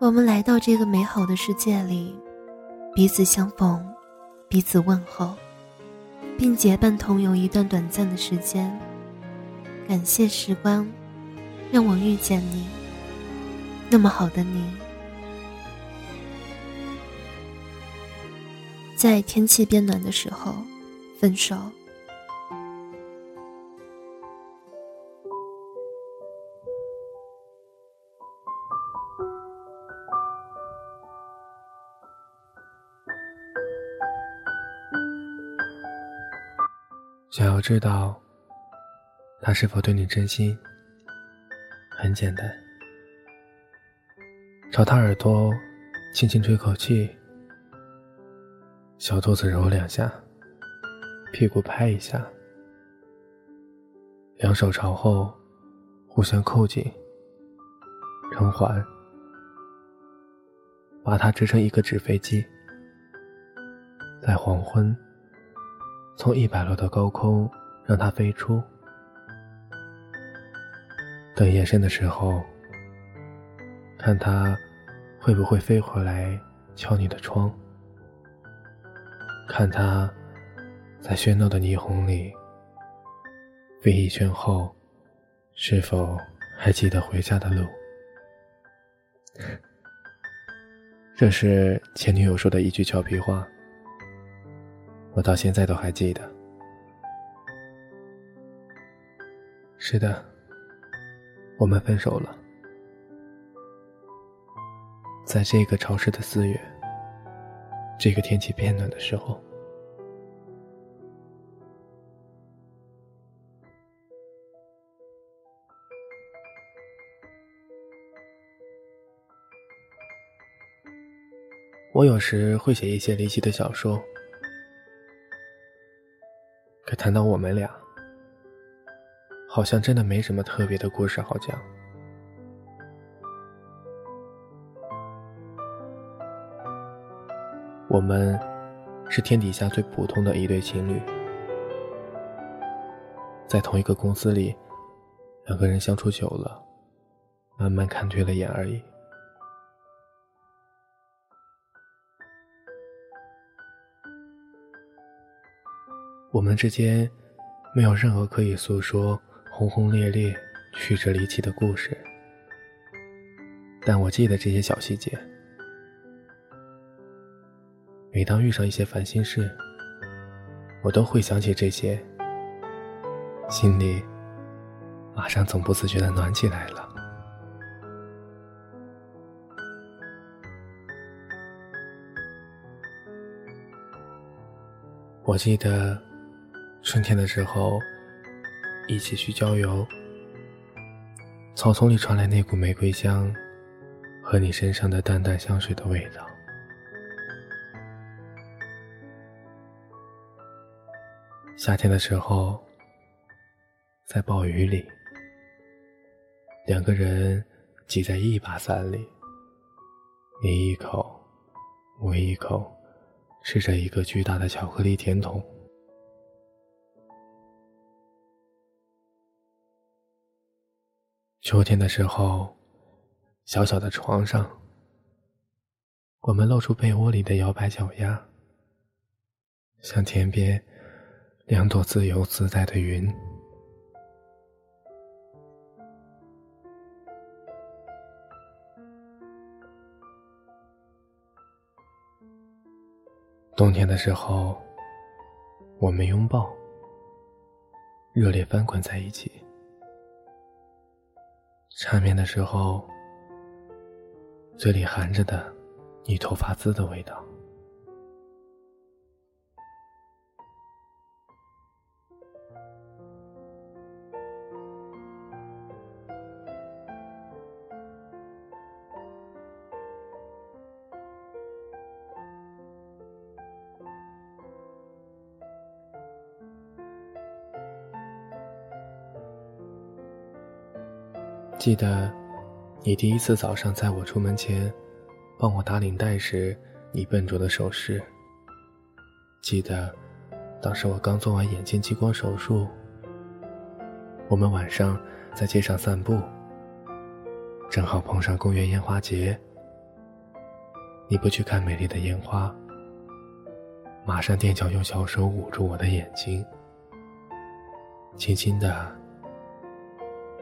我们来到这个美好的世界里，彼此相逢，彼此问候，并结伴同游一段短暂的时间。感谢时光，让我遇见你，那么好的你。在天气变暖的时候，分手。想要知道他是否对你真心，很简单，朝他耳朵轻轻吹口气，小肚子揉两下，屁股拍一下，两手朝后互相扣紧，成环，把它织成一个纸飞机，在黄昏。从一百楼的高空让它飞出，等夜深的时候，看它会不会飞回来敲你的窗，看它在喧闹的霓虹里飞一圈后，是否还记得回家的路？这是前女友说的一句俏皮话。我到现在都还记得。是的，我们分手了。在这个潮湿的四月，这个天气变暖的时候，我有时会写一些离奇的小说。可谈到我们俩，好像真的没什么特别的故事好讲。我们是天底下最普通的一对情侣，在同一个公司里，两个人相处久了，慢慢看对了眼而已。我们之间没有任何可以诉说轰轰烈烈、曲折离奇的故事，但我记得这些小细节。每当遇上一些烦心事，我都会想起这些，心里马上总不自觉的暖起来了。我记得。春天的时候，一起去郊游，草丛里传来那股玫瑰香，和你身上的淡淡香水的味道。夏天的时候，在暴雨里，两个人挤在一把伞里，你一口，我一口，吃着一个巨大的巧克力甜筒。秋天的时候，小小的床上，我们露出被窝里的摇摆脚丫，像天边两朵自由自在的云。冬天的时候，我们拥抱，热烈翻滚在一起。缠绵的时候，嘴里含着的你头发丝的味道。记得，你第一次早上在我出门前，帮我打领带时，你笨拙的手势。记得，当时我刚做完眼睛激光手术，我们晚上在街上散步，正好碰上公园烟花节，你不去看美丽的烟花，马上踮脚用小手捂住我的眼睛，轻轻的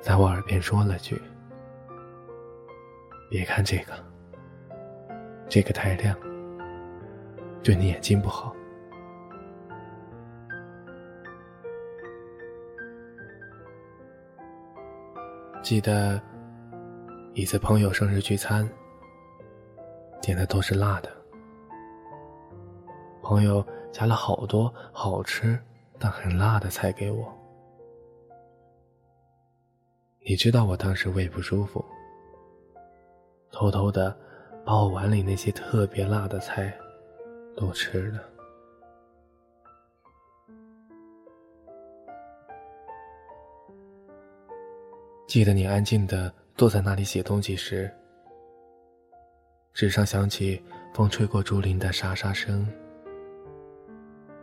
在我耳边说了句：“别看这个，这个太亮，对你眼睛不好。”记得一次朋友生日聚餐，点的都是辣的。朋友夹了好多好吃但很辣的菜给我。你知道我当时胃不舒服，偷偷的把我碗里那些特别辣的菜都吃了。记得你安静的坐在那里写东西时，纸上响起风吹过竹林的沙沙声，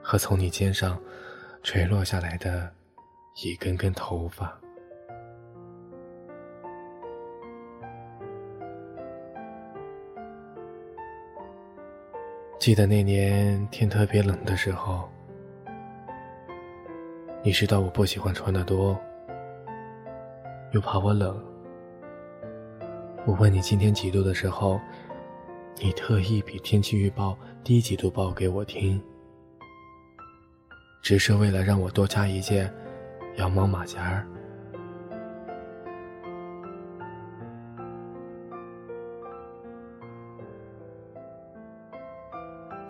和从你肩上垂落下来的一根根头发。记得那年天特别冷的时候，你知道我不喜欢穿的多。又怕我冷，我问你今天几度的时候，你特意比天气预报低几度报给我听，只是为了让我多加一件羊毛马甲儿。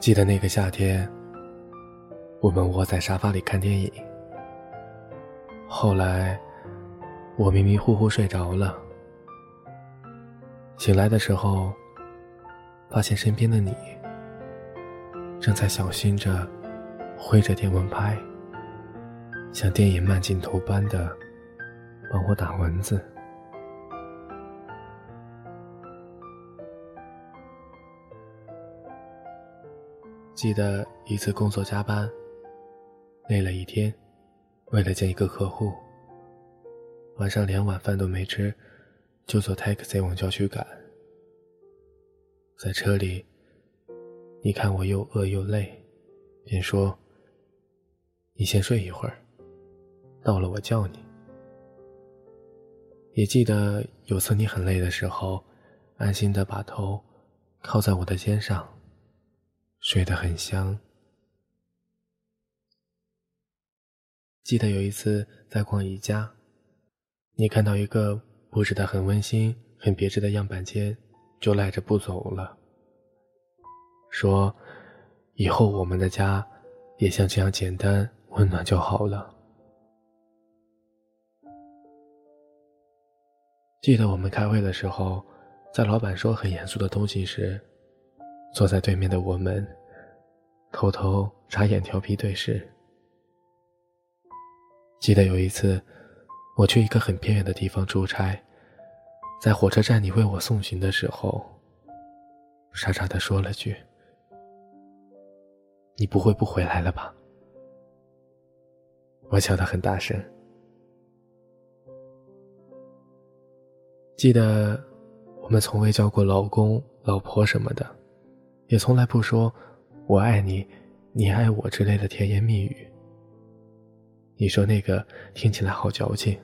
记得那个夏天，我们窝在沙发里看电影，后来。我迷迷糊糊睡着了，醒来的时候，发现身边的你正在小心着挥着电蚊拍，像电影慢镜头般的帮我打蚊子。记得一次工作加班，累了一天，为了见一个客户。晚上连晚饭都没吃，就坐 taxi 往郊区赶。在车里，你看我又饿又累，便说：“你先睡一会儿，到了我叫你。”也记得有次你很累的时候，安心的把头靠在我的肩上，睡得很香。记得有一次在逛宜家。你看到一个布置的很温馨、很别致的样板间，就赖着不走了，说：“以后我们的家也像这样简单温暖就好了。”记得我们开会的时候，在老板说很严肃的东西时，坐在对面的我们偷偷眨眼调皮对视。记得有一次。我去一个很偏远的地方出差，在火车站你为我送行的时候，傻傻的说了句：“你不会不回来了吧？”我笑得很大声。记得我们从未叫过老公、老婆什么的，也从来不说“我爱你，你爱我”之类的甜言蜜语。你说那个听起来好矫情。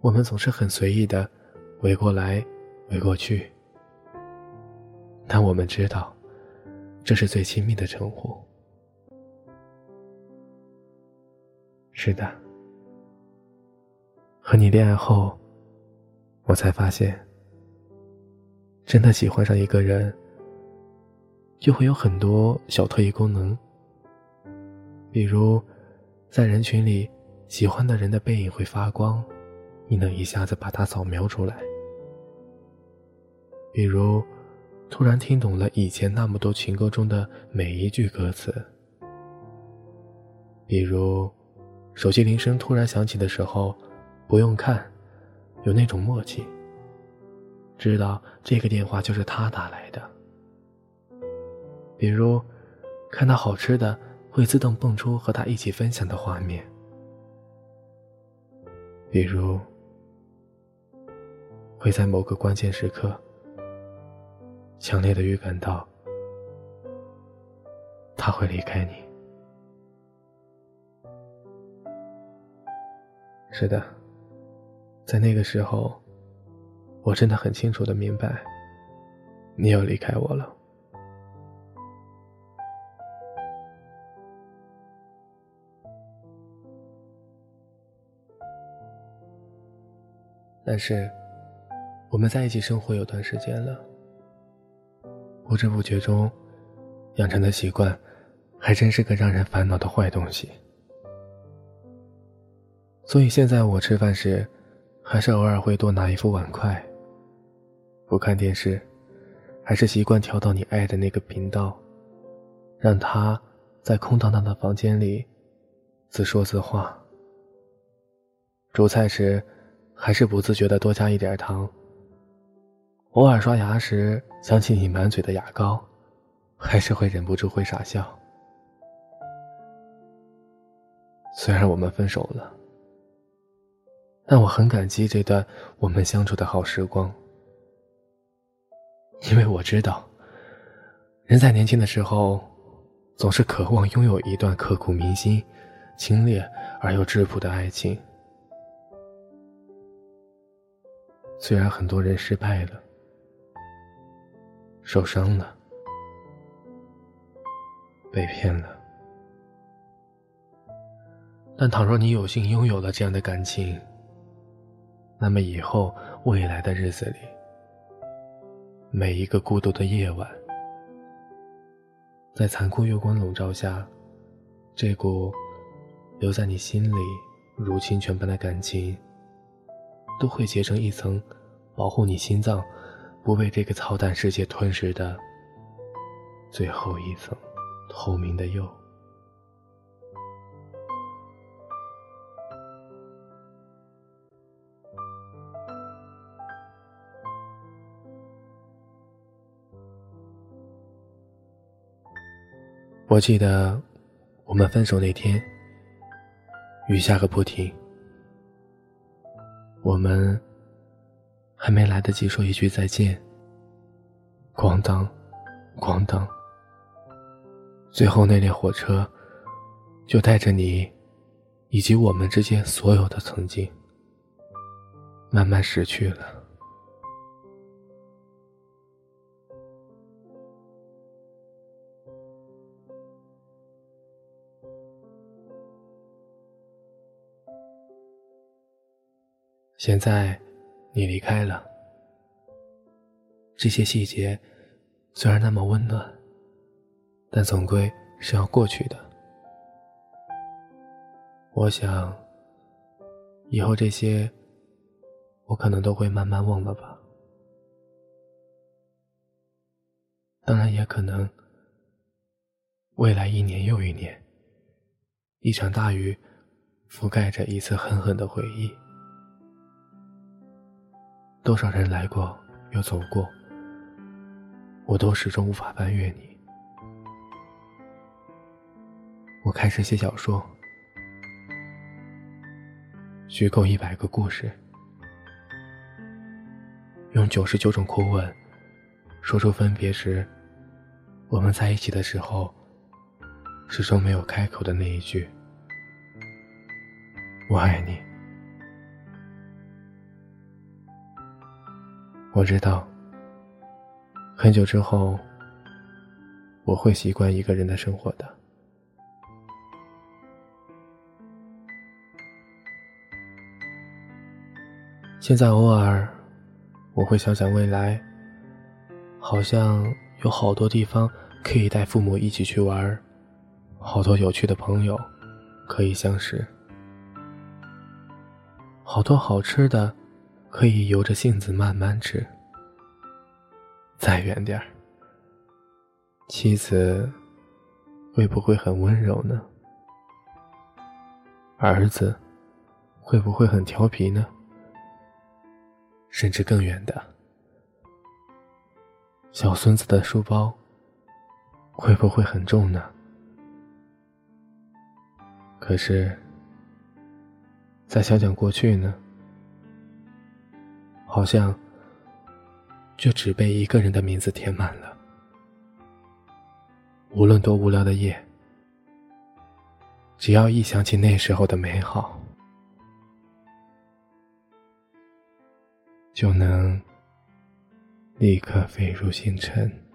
我们总是很随意的围过来，围过去，但我们知道，这是最亲密的称呼。是的，和你恋爱后，我才发现，真的喜欢上一个人，就会有很多小特异功能。比如，在人群里，喜欢的人的背影会发光，你能一下子把它扫描出来。比如，突然听懂了以前那么多情歌中的每一句歌词。比如，手机铃声突然响起的时候，不用看，有那种默契，知道这个电话就是他打来的。比如，看到好吃的。会自动蹦出和他一起分享的画面，比如会在某个关键时刻强烈的预感到他会离开你。是的，在那个时候，我真的很清楚的明白，你要离开我了。但是，我们在一起生活有段时间了，不知不觉中养成的习惯，还真是个让人烦恼的坏东西。所以现在我吃饭时，还是偶尔会多拿一副碗筷。不看电视，还是习惯调到你爱的那个频道，让他在空荡荡的房间里自说自话。煮菜时。还是不自觉的多加一点糖。偶尔刷牙时想起你满嘴的牙膏，还是会忍不住会傻笑。虽然我们分手了，但我很感激这段我们相处的好时光，因为我知道，人在年轻的时候，总是渴望拥有一段刻骨铭心、清冽而又质朴的爱情。虽然很多人失败了，受伤了，被骗了，但倘若你有幸拥有了这样的感情，那么以后未来的日子里，每一个孤独的夜晚，在残酷月光笼罩下，这股留在你心里如清泉般的感情。都会结成一层，保护你心脏不被这个操蛋世界吞噬的最后一层透明的釉。我记得我们分手那天，雨下个不停。我们还没来得及说一句再见，咣当，咣当，最后那列火车就带着你以及我们之间所有的曾经，慢慢驶去了。现在，你离开了。这些细节虽然那么温暖，但总归是要过去的。我想，以后这些，我可能都会慢慢忘了吧。当然，也可能，未来一年又一年，一场大雨覆盖着一次狠狠的回忆。多少人来过又走过，我都始终无法翻越你。我开始写小说，虚构一百个故事，用九十九种口吻说出分别时我们在一起的时候始终没有开口的那一句“我爱你”。我知道，很久之后，我会习惯一个人的生活的。现在偶尔，我会想想未来，好像有好多地方可以带父母一起去玩，好多有趣的朋友可以相识，好多好吃的。可以由着性子慢慢吃。再远点儿，妻子会不会很温柔呢？儿子会不会很调皮呢？甚至更远的，小孙子的书包会不会很重呢？可是，再想想过去呢？好像就只被一个人的名字填满了。无论多无聊的夜，只要一想起那时候的美好，就能立刻飞入星辰。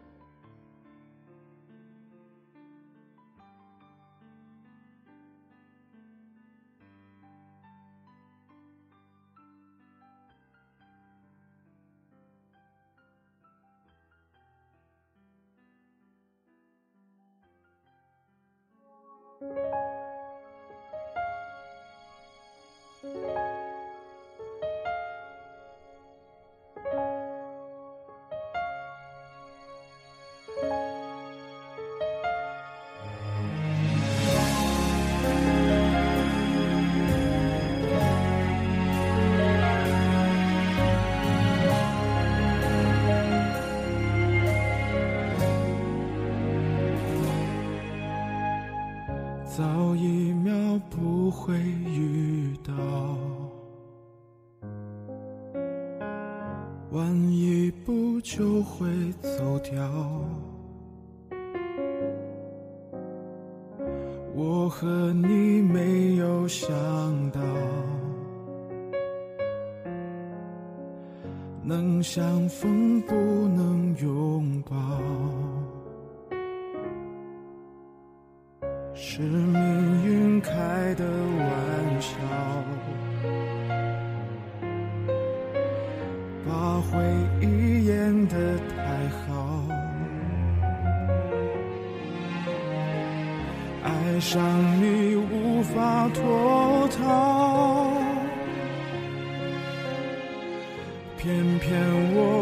和你没有想到，能相逢不能拥抱。是命运开的玩笑，把回忆演得上你无法脱逃，偏偏我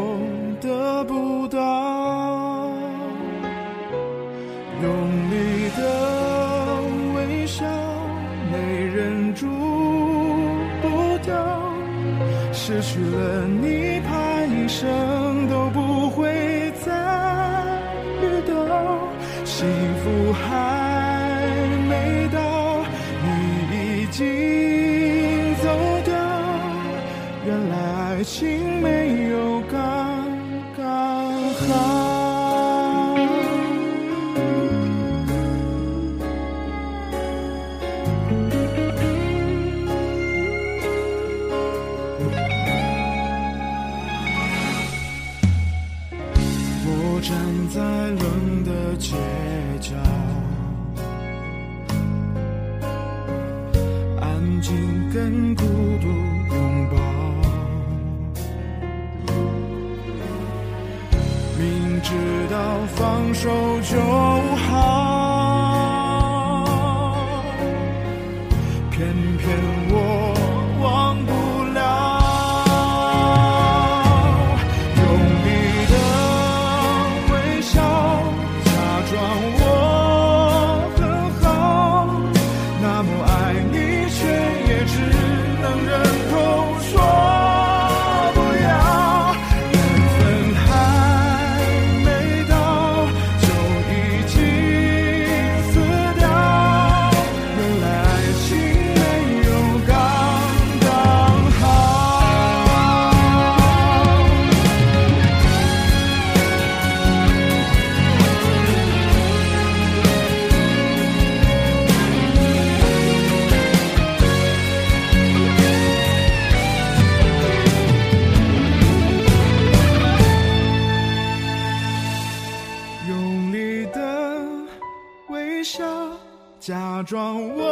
装我